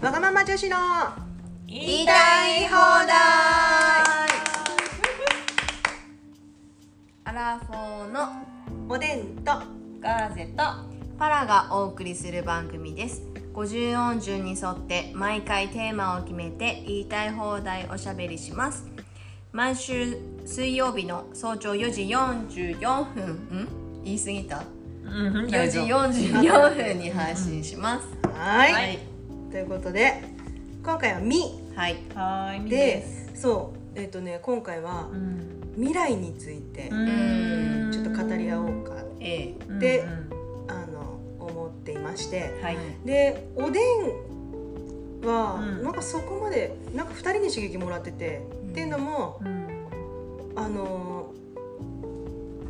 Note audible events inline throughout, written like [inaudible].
わがまま女子の言いたい放題。アラフォーのおでんとガーゼとパラがお送りする番組です。50音順に沿って毎回テーマを決めて言いたい放題おしゃべりします。毎週水曜日の早朝4時44分。ん？言い過ぎた？4時44分に配信します。はい。はいということで今回は「み。はい。はい」でそう。えっ、とね今回はうん。未来についてん。ちょっと語り合おうかええ。でうんあの思っていましてはい。でおでんはうん。なんかそこまでなんか2人に刺激もらってて、ん。っていうのもうん。あの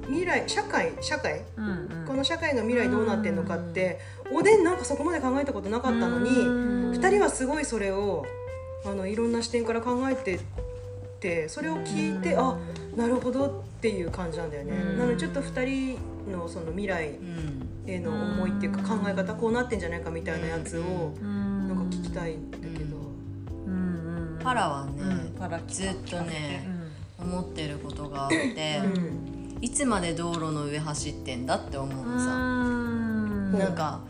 未来社会社会？うんうん。この社会の未来どうなってんのかっておでんなんかそこまで考えたことなかったのにうん2人はすごいそれをあのいろんな視点から考えててそれを聞いてあなるほどっていう感じなんだよね。うん。なのでちょっと2人のその未来うん。への思いっていうか考え方こうなってんじゃないかみたいなやつをうん。なんか聞きたいんだけど。うん。うんパラはね、うん。パラずっとねう思ってることがあって、うんいつまで道路の上走ってんだって思うのさ、ん。なんか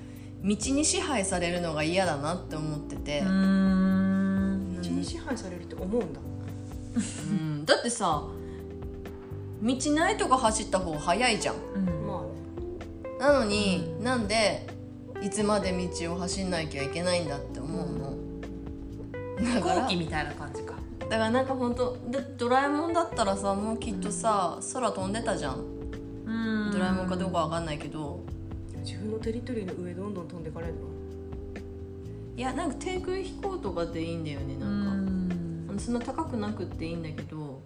道に支配されるのが嫌だなって思ってて、うん。道に支配されるって思うんだ。うん。だってさ道ないとこ走った方が早いじゃん。うん。まあね。なのに、なんでいつまで道を走んなきゃいけないんだって思うの。だ飛から [laughs] 行機みたいな感じかだからなんか本当でドラえもんだったらさもうきっとさ空飛んでたじゃん。うん。ドラえもんかどうかわかんないけど。自分のテリトリーの上どんどん飛んでかれるのいやなんか低空飛行とかでいいんだよねうなんか、ん。そんな高くなくっていいんだけど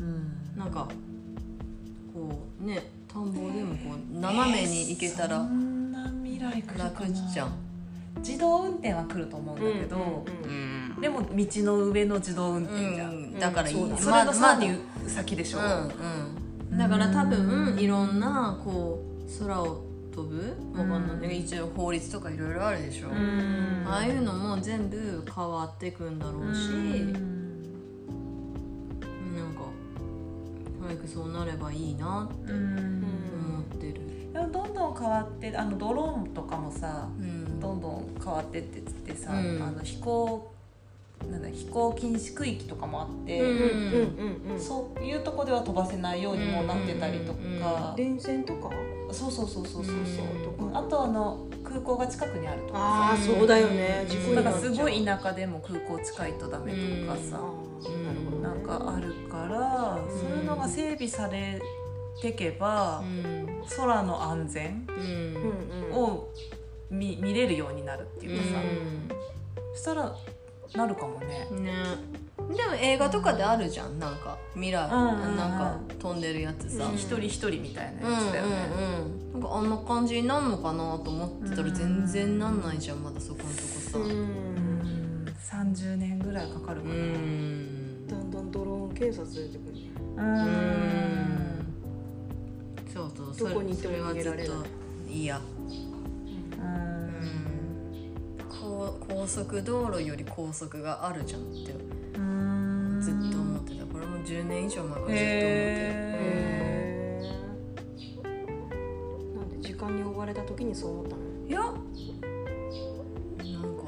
うん。なんかこうね田んぼでもこう斜めに行けたら楽じゃん、自動運転は来ると思うんだけど、うんでも道の上の自動運転じゃん、うんだからいい、うんそれのさらにま先でしょ、あうんうん、だから多分いろんなこう空を飛ぶわかんない。一応法律とかいろいろあるでしょ、うん。ああいうのも全部変わってくんだろうし、うん。なんか早くそうなればいいなってうん。思ってる、でもどんどん変わってあのドローンとかもさうんどんどん変わってってっつってさ、うん。あの飛行なんだ飛行禁止区域とかもあって、うんうんうんうんそういうとこでは飛ばせないようにもなってたりとか、電線とか？そうそうそうそうそうそう、うん。あとあの空港が近くにあるとかああそうだよね。事故にだかすごい田舎でも空港近いとダメとかあさ、ーなるほどね。なんかあるから、ん。そういうのが整備されてけば、うん。空の安全うんうんうん。を見見れるようになるっていうかさ、そしたらなるかもね。うんね。でも映画とかであるじゃん。なんか未来、うんうんうん。なんか飛んでるやつさ、うん一人一人みたいなうんやつだよね。うんうんなんかあんな感じになんのかなと思ってたらうん全然なんないじゃんまだそこのとこさ。ううん。うん30年ぐらいかかるかな。ん。だんだんドローン警察出てくるね。うん。そうそうそれそれはずっ逃げられない。と高高速道路より高速があるじゃんってうんずっと思ってた。これも10年以上前からずっと思ってる。へへーなんで時間に追われた時にそう思ったの？ーいやなんか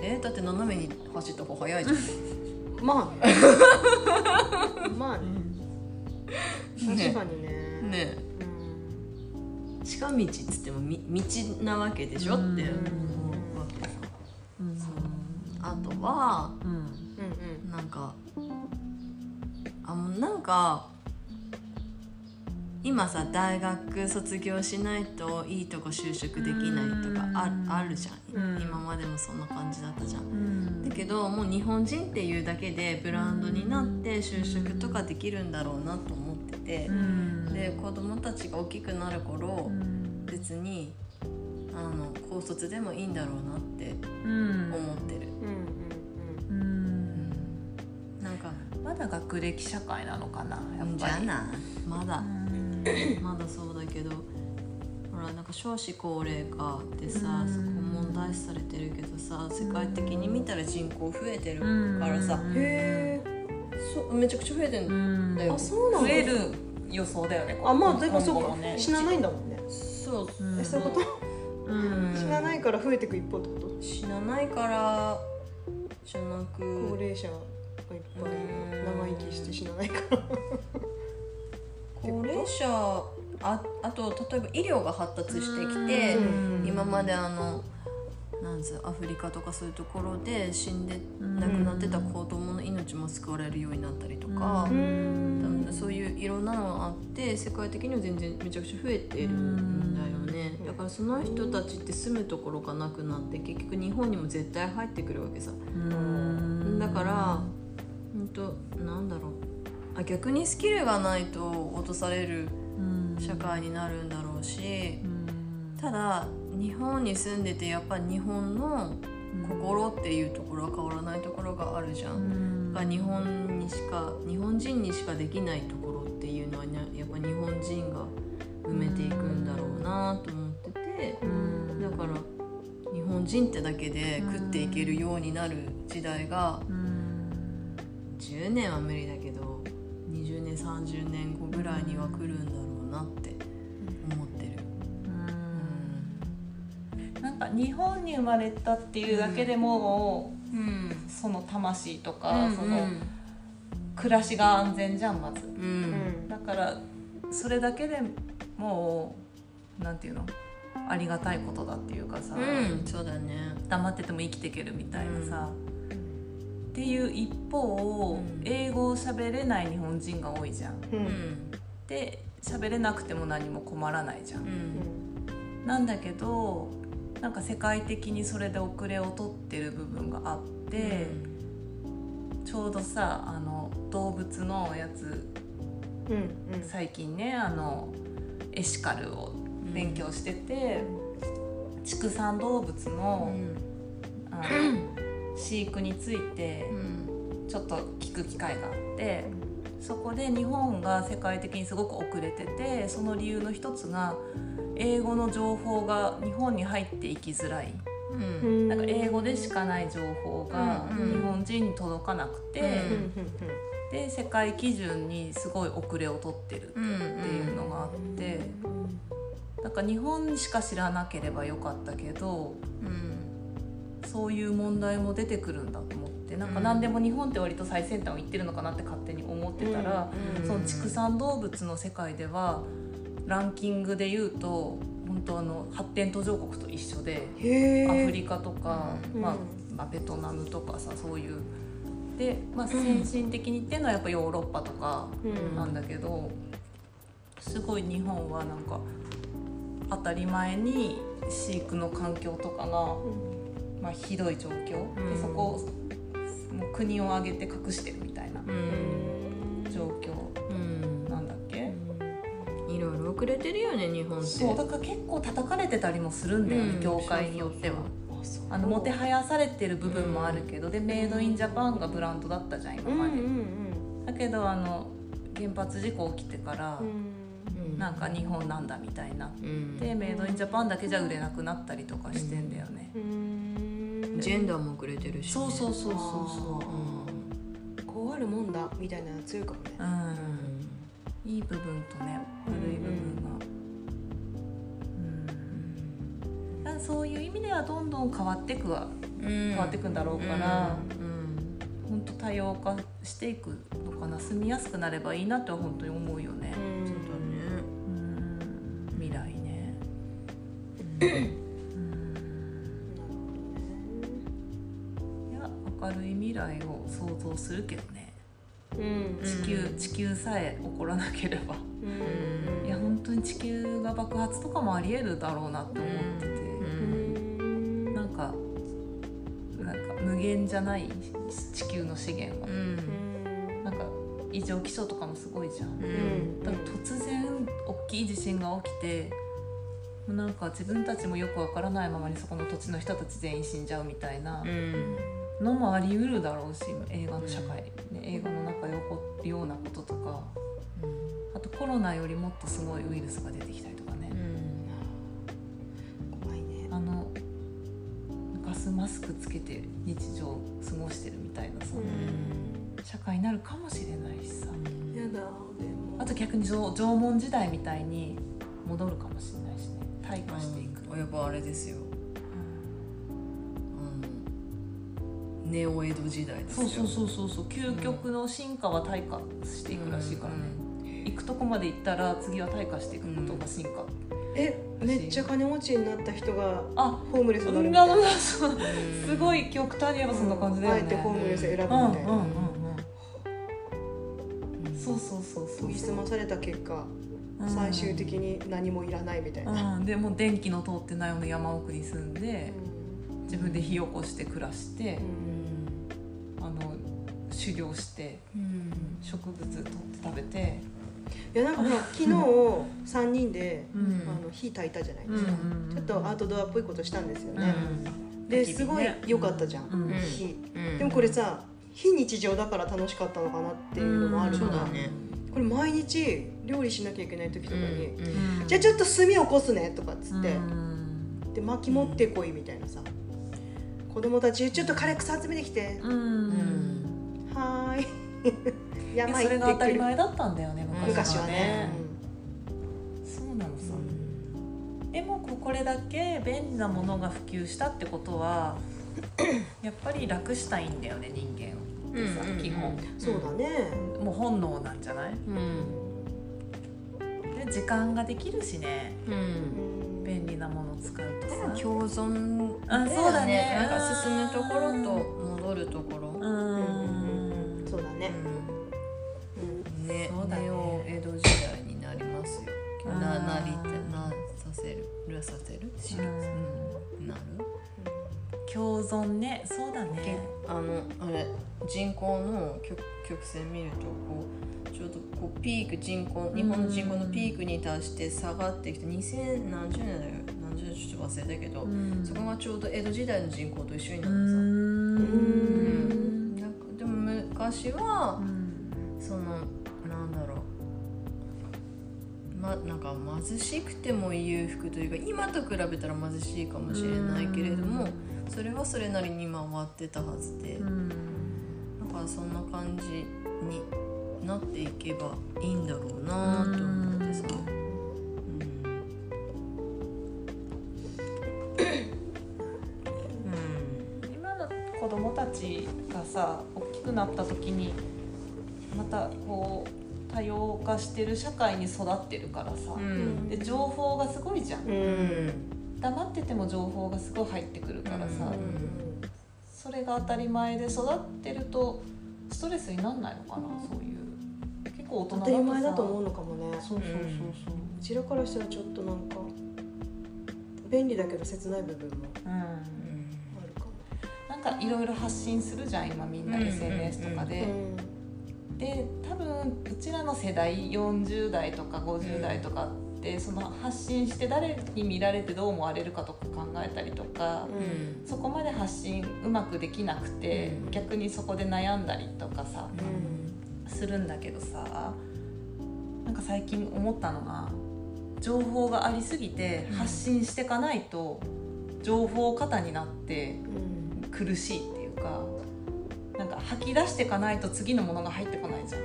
えだって斜めに走った方が早いじゃん。まあね。[laughs] まあね。確かにね。ね。うん近道っつってもみ道なわけでしょ？って思うわけさうん。あとはうん。うんなんかあもうなんか今さ大学卒業しないといいとこ就職できないとかあうん。あるじゃん、うん。今までもそんな感じだったじゃん。うん。だけどもう日本人っていうだけでブランドになって就職とかできるんだろうなと思ってて。う、ん。で子供たちが大きくなる頃、うん別にあの高卒でもいいんだろうなってうん。思ってる、うんうんうん。なんかまだ学歴社会なのかなやっぱり。じゃあな。まだ。うん。[coughs] まだそうだけど。あほらなんか少子高齢化ってさ、うん。そこ問題視されてるけどさ世界的に見たら人口増えてるからさ、うん。へえ。そめちゃくちゃ増えてんだよ、あそうなんだ。増える予想だよねあまあでもそうかね。死なないんだもん。ねそううんえそういうこと？うん。死なないから増えていく一方ってこと？死なないからじゃな高く齢者がいっぱい生きして死なないから。高齢者ああと例えば医療が発達してきてうん。今まであのなんつうアフリカとかそういうところで死んでうん亡くなってた子供の命も救われるようになったりとか、ううん。そういういろんなのがあって世界的には全然めちゃくちゃ増えてるん。だよね。うんだからその人たちって住むところがなくなって結局日本にも絶対入ってくるわけさ。うん。だから本当なんだろう。あ逆にスキルがないと落とされるうん。社会になるんだろうしうん。ただ日本に住んでてやっぱり日本の心っていうところは変わらないところがあるじゃ。うん。んが日本にしか日本人にしかできないところっていうのは、ね、やっぱ日本人が埋めていくんだろうなと思ってて。うん。だから日本人ってだけで食っていけるようになる時代がうん。10年は無理だけど20年30年後ぐらいには来るんだろうなってか日本に生まれたっていうだけでも、うん。その魂とか、うん。その暮らしが安全じゃんまず。ううん。んだからそれだけでもうなんていうのありがたいことだっていうかさ、うんそうだね。黙ってても生きていけるみたいなさ、っていう一方、うん。英語を喋れない日本人が多いじゃん。ううんん。で喋れなくても何も困らないじゃん。う。ん。なんだけどなんか世界的にそれで遅れを取ってる部分があって、ちょうどさあの動物のやつうんうん。最近ねあのエシカルを勉強してて、畜産動物うの,、ん。あの飼育についてうん。ちょっと聞く機会があってそこで日本が世界的にすごく遅れててその理由の一つが英語の情報が日本に入っていきづらい。うん。なんか英語でしかない情報が日本人に届かなくて、で世界基準にすごい遅れを取ってるっていうのがあって、なんか日本しか知らなければよかったけどうん。そういう問題も出てくるんだと思ってなんか何でも日本って割と最先端を行ってるのかなって勝手に思ってたら、うん。その畜産動物の世界ではランキングで言うと本当あの発展途上国と一緒で。アフリカとか、うん。まあまあ、ベトナムとかさそういう。で、まあ、先進的にっていうのはやっぱヨーロッパとかうん。なんだけど、すごい日本はなんか当たり前に飼育の環境とかが、まあ、ひどい状況、うん。でそこをもう国を挙げて隠してるみたいな遅れてるよね日本って。そうだから結構叩かれてたりもするんだよね、うん。業界によっては。あのもてはやされてる部分もあるけど、でメイドインジャパンがブランドだったじゃん今まで、うんうんだけどあの原発事故起きてからう、ん。うんなんか日本なんだみたいにな。っうん。て、メイドインジャパンだけじゃ売れなくなったりとかしてんだよね、うん。ジェンダーも遅れてるしね。そうそうそうそうそう。こうあるもんだみたいなの強いかもね。うん、いい部分とね悪い部分が、うんそういう意味ではどんどん変わってくわうん。変わってくんだろうからうん本当多様化していくのかな住みやすくなればいいなって本当に思うよね、未来ね、いや明るい未来を想像するけどね。うん地球、地球さえ起こらなければ。うん。いや本当に地球が爆発とかもありえるだろうなって思ってて、うん。なんかなんか無限じゃない地球の資源は。う、なんか異常気象とかもすごいじゃん、うん。だから突然大きい地震が起きてもうなんか自分たちもよくわからないままにそこの土地の人たち全員死んじゃうみたいな。うんのもありうるだろうし映画の社会、ね、映画の中で起こるようなこととか、うん、あとコロナよりもっとすごいウイルスが出てきたりとかね、うん、怖いね。あのガスマスクつけて日常過ごしてるみたいなさ、う、社会になるかもしれないしさ、やだあと逆に縄文時代みたいに戻るかもしれないしね。退化していく、うん、やっぱあれですよ。ネオ江戸時代ですよそうそうそうそうそう。究極の進化は退化していくらしいからね、行くとこまで行ったら次は退化していくことが進化、えめっちゃ金持ちになった人があホームレスになるみな。たいすごい極端に言えばそんな感じだよね、あえてホームレス選ぶみたいな。うんうんうんうんそうそうそうそう研ぎ澄まされた結果うん。最終的に何もいらないみたいな、うん、でもう電気の通ってないような山奥に住んでうん。自分で火起こして暮らしてう、ん狩猟してうん。植物取って食べて、いやなんかほら昨日3人で、うん。あの火焚いたじゃないうんですか、うんちょっとアウトドアっぽいことしたんですようん。ね、ですごい良かったじゃん、火。うん。でもこれさ非日常だから楽しかったのかなっていうのもあるから、そうだね。これ毎日料理しなきゃいけない時とかに、うん。じゃあちょっと炭起こすねとかっつって、うん。で薪持ってこいみたいなさ。子供たちちょっと枯れ草集めてきて、うんはーい。[laughs] いや山それが当たり行って前だったんだよねくる昔は昔はね。ね、そうなのさ、でもここれだけ便利なものが普及したってことは [coughs] やっぱり楽したいんだよね人間ってさ、うんうんうん。基本。うんそうだね、もう本能なんじゃない？うん。で時間ができるしね。うん。うん便利なものを使うとさ。共存あそうだね。なんか進むところと戻るところ。ううんね、うん。ね。そうだね。江戸時代になりますよ。うんななりてなさせるるさせる？しうん。なる。共存ね。そうだね。あのあれ人口の曲曲線見るとこうちょうどこうピーク人口日本の人口のピークに達して下がってきて2000何十年だよ。何十年ちょっと忘れたけど、うん。そこがちょうど江戸時代の人口と一緒になうるのさ、昔はうん。そのなんだろう。まなんか貧しくても裕福というか今と比べたら貧しいかもしれないけれどもそれはそれなりに回ってたはずで、うん。だからそんな感じになっていけばいいんだろうなと思ってさ、うん。たちがさくなった時にまたこう多様化してる社会に育ってるからさ、うん。で情報がすごいじゃん。うん。うん黙ってても情報がすごい入ってくるからさ、うん。それが当たり前で育ってるとストレスになんないのかなそういう。結構大人だとさ。当たり前だと思うのかもね。そうそうそうそう。うちらからしたらちょっとなんか便利だけど切ない部分も。うんかいろいろ発信するじゃん今みんなうん SNS とかで、で多分うちらの世代40代とか50代とかって、その発信して誰に見られてどう思われるかとか考えたりとか、うん。そこまで発信うまくできなくて、うん。逆にそこで悩んだりとかさうん。するんだけどさなんか最近思ったのが情報がありすぎてうん。発信していかないと情報過多になってうん苦しいっていうかなんか吐き出していかないと次のものが入ってこないじゃん。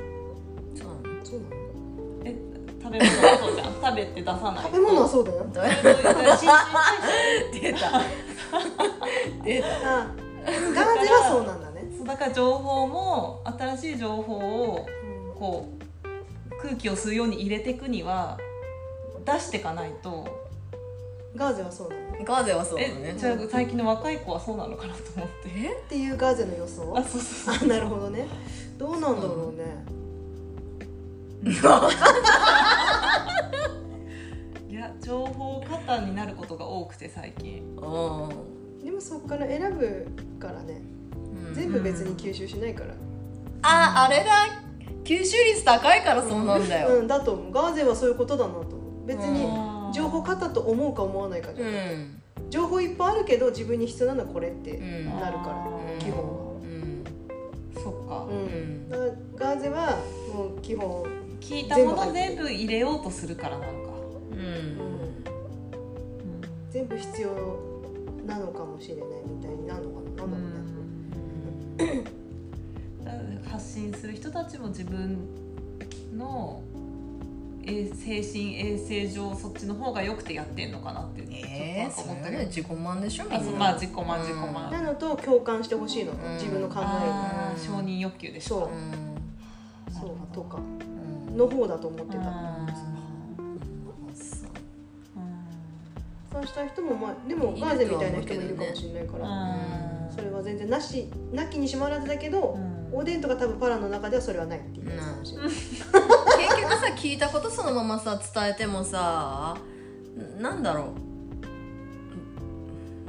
そうなのそうなの。え食べ物はそうじゃん。[laughs] 食べて出さないと。食べ物はそうだよ。出た。出た。あガーゼはそうなんだね。そうだから情報も新しい情報をこう空気を吸うように入れていくには出していかないと。ガーゼはそうなのガーゼはそうだえねじゃあ最近の若い子はそうなのかなと思って。え？っていうガーゼの予想？あそうそうあなるほどね。どうなんだろうね。[laughs] いや情報過多になることが多くて最近。あでもそこから選ぶからね。ー全部別に吸収しないから。ああれだ。吸収率高いからそうなんだよ。うんだと思う。ガーゼはそういうことだなと思う。別に情報過多と思うか思わないかじうゃん、ん。情報いっぱいあるけど自分に必要なのはこれってうん。なるから、うん。基本は。うん。そっか、うん、だからガーゼはもう基本、聞いたもの全部入れようとするからなのか、うん。全部必要なのかもしれないみたいになるのかな。なんだろうね、だから発信する人たちも自分のえ精神衛生上そっちの方が良くてやってんのかなってちょっと思ったけど、れはね自己満でしょみあんな。まあ自己満自己満、なのと共感してほしいの、ん。自分の考え承認欲求でしょ。そう。うん。にそうとか。うん。の方だと思ってた、うんそう。そうした人もまあでもガーゼみたいな人もいるかもしれないから、うん。それは全然なしなきにしもあらずだけど、うん。おでんとか多分パラの中ではそれはないっていうやつかもしれない、[laughs] 結局さ聞いたことそのままさ伝えてもさなんだろう。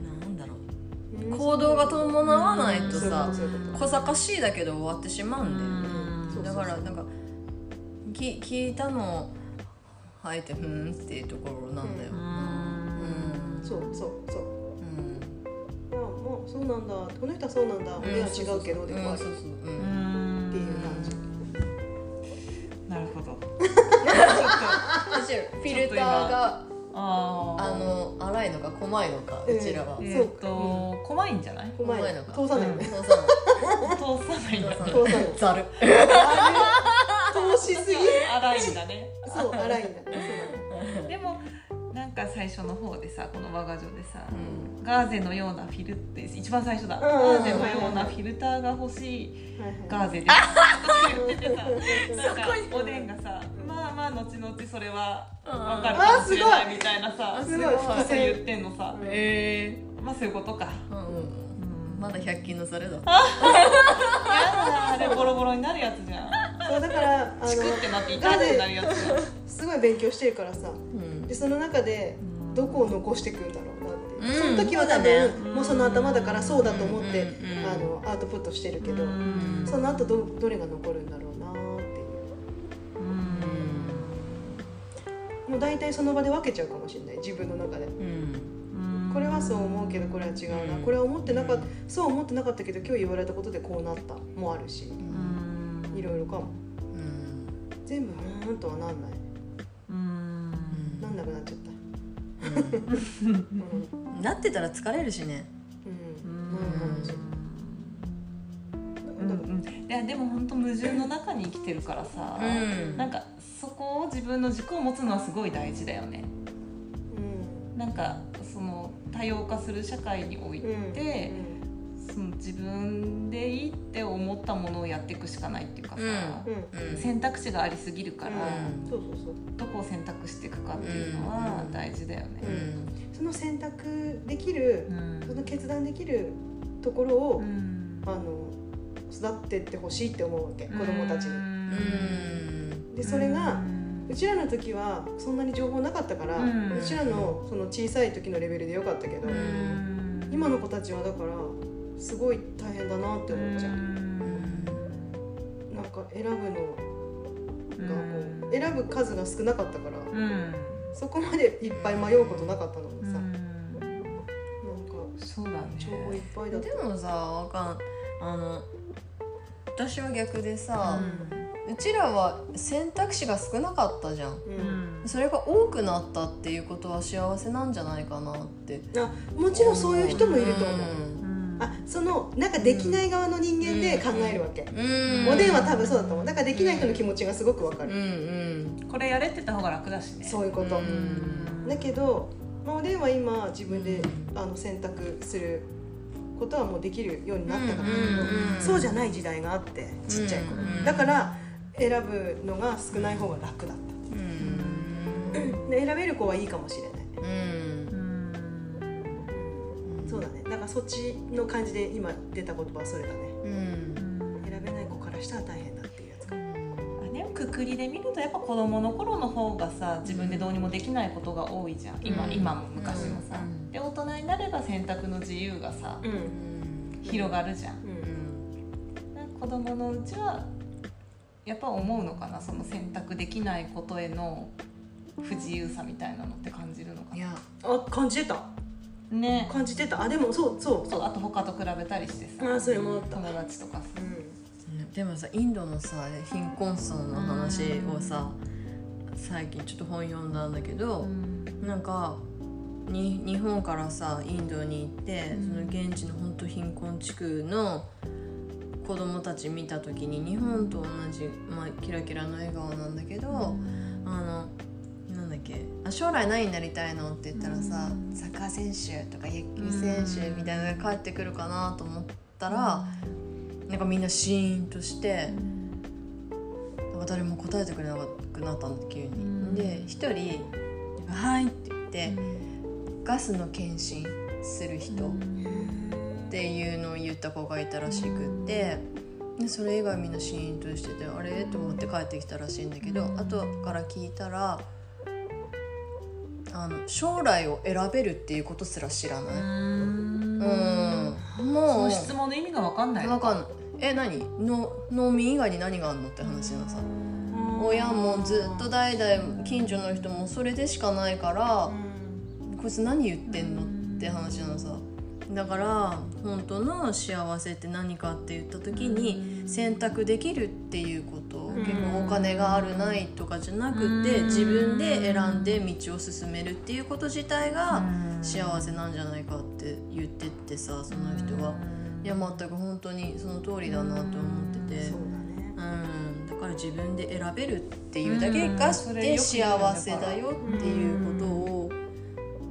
なんだろう。行動が伴わないとさ小賢しいだけど終わってしまうんだよね。うん。だからなんかき聞いたのをあえてふーんっていうところなんだよ。うん。そうそうそう。うん。あもうそうなんだ。この人はそうなんだ。俺は違うけどでもある。そうそううん私フィルターがあー。あの荒いのか細いのかうちらは。うんえっ、と怖いんじゃない？怖いの。か。通さないよね、そうそう通さないんだ。ね通さない。ざる通しすぎ。荒いんだね。そう荒いんだね。そうだねでもなんか最初の方でさこの我が女でさ、うん。ガーゼのようなフィルって一番最初だ、ん。ガーゼのようなフィルターが欲しいはいはい。ガーゼです。って言っててさなんかそこにおでんがさまあまあ後々それはうん分かるかもしれないみたいなさすごい。こと言ってんのさ。えまあそういうことか。ーうん。まだ100均のざるだやだあれボロボロになるやつじゃん。そうだからあチクっのてなって痛くなるやつじゃん。すごい勉強してるからさ。うん。でその中でどこを残していくんだろうその時は多分もうその頭だからそうだと思って、うんうんうん。あのアウトプットしてるけど、うん。その後どどれが残るんだろうもう大体その場で分けちゃうかもしれない。自分の中で。うん。これはそう思うけどこれは違うな、うん。これは思ってなかったそう思ってなかったけど今日言われたことでこうなったもあるし。いろいろかも。うん。全部ふーんとはなんない。なんなくなっちゃった。うん。うん。なってたら疲れるしね。うん。うん。うん。いやでも本当矛盾の中に生きてるからさ、うん。なんかそこを自分の軸を持つのはすごい大事だよね。うん。なんかその多様化する社会において、その自分でいいって思ったものをやっていくしかないっていうかさ、うん。うん。うん。選択肢がありすぎるから、うん。そうそうそう。どこを選択していくかっていうのは大事だよね。うん。その選択できるうん。その決断できるところを、うん。あの育ってってほしいって思うわけ子供たちに。うんでそれがうんうちらの時はそんなに情報なかったから、ううんちらのその小さい時のレベルでよかったけど、うん。今の子たちはだからすごい大変だなって思っちゃう。なんか選ぶのがこう選ぶ数が少なかったから、うん。そこまでいっぱい迷うことなかったのにさ、うん。なんかそうだね。情報いっぱいだった。でもさわかんあの私は逆でさ、うちらは選択肢が少なかったじゃん。ううん。んそれが多くなったっていうことは幸せなんじゃないかなって。あもちろんそういう人もいると思う。うん。あそのなんかできない側の人間で考えるわけ、うん。おでんは多分そうだと思う。だからできない人の気持ちがすごくわかうんる、うん。これやれってた方が楽だしね。そういうこと、うん。だけど、まあ、おでんは今自分であの選択することはもうできるようになったからだけど、うんそうじゃない時代があってちっちゃい頃、うん。だから選ぶのが少ない方が楽だっうん。たで選べる子はいいかもしれない。うん。そうだね。だからそっちの感じで今出た言葉はそれだね。うん。選べない子からしたら大変だっていうやつか。でもくくりで見るとやっぱ子供の頃の方がさ自分でどうにもできないことが多いじゃん。今,、うん。今も昔もさ、うん。で大人になれば選択の自由がさ、うん。広がるじゃん。うん。子供のうちはやっぱ思うのかなその選択できないことへの不自由さみたいなのって感じるのかな。いやあ感じてた。ね。感じてた。あでもそうそう。そうあと他と比べたりしてさ。あそれもあった。友達とかさ。うでもさインドのさ貧困層の話をさ最近ちょっと本読んだんだけど、なんかに日本からさインドに行って、うん。その現地の本当貧困地区の子供たち見た時に日本と同じ、まあ、キラキラの笑顔なんだけど、あのなんだっけあ将来何になりたいのって言ったらさ、うん。サッカー選手とか野球選手みたいなのが返ってくるかなと思ったら、なんかみんなシーンとして、なんか誰も答えてくれなくなったんだ急に。ん。で一人「はい」って言って、ガスの検診する人っていうのを言った子がいたらしくってでそれ以外みんなシーンとしててあれ？と思って帰ってきたらしいんだけど後から聞いたらあの将来を選べるっていうことすら知らない。うん、そもう。の質問の意味が分かんない分か。んない。え何？の農民以外に何があんのって話のさ。親もずっと代々近所の人もそれでしかないからこいつ何言ってんのって話なのさだから本当の幸せって何かって言った時に選択できるっていうことん。結構お金があるないとかじゃなくてうん。自分で選んで道を進めるっていうこと自体が幸せなんじゃないかって言ってってさその人は。いや全く本当にその通りだなと思ってて。そうだね。うん、だから自分で選べるっていうだけがうん。それでよく言うよね幸せだよっていうことを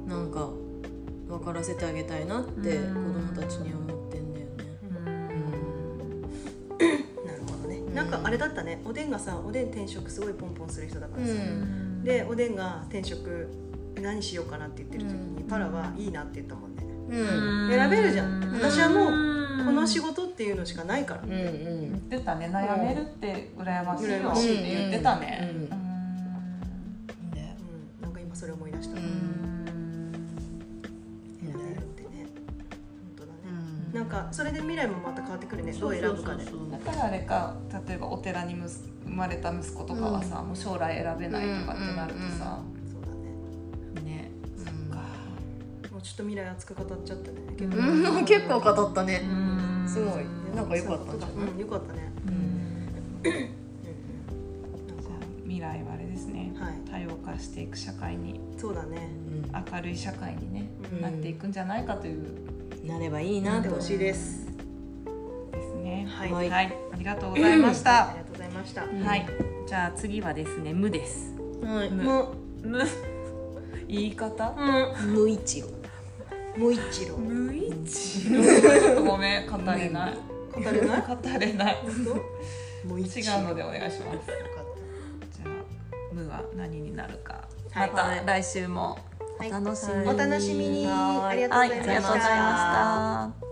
なんか分からせてあげたいなって子供たちには思ってんだよね。なるほどね。なんかあれだったね。おでんがさおでん転職すごいポンポンする人だからさ、うん。でおでんが転職何しようかなって言ってる時に、うん。パラはいいなって言ったもんね、うん。選べるじゃん。私はもうこの仕事っていうのしかないから、うん言ってたね。悩めるって羨ましいよ羨ましい。って言ってたね。うんうんねなんかそれで未来もまた変わってくるね。どう選ぶかで。だからあれか例えばお寺にむす生まれた息子とかはさ、もう将来選べないとかってなるとさ、そうだね。ね。うんそっか。もうちょっと未来熱く語っちゃったね。結構、うん。結構。語ったね。ん。すごい。なんか良かったんじゃないうん、よかったね、うん。未来はあれですね。かはい。多様化していく社会に。そうだね。明るい社会にね、うん。なっていくんじゃないかというなればいいななとってほしいです。ですね。はい。はい。ありがとうございました。ありがとうございました、はい。じゃあ次はですね無です。はい。むもう無。言い方？無一郎。もう一郎。無一ちょっとごめん。語れない。語れない？語れない。もう一違郎うのでお願いします。じゃあ無は何になるか、はい。また来週もお楽しみに、たお楽しみに。はい。ありがとうはい、ございました、ありがとうございました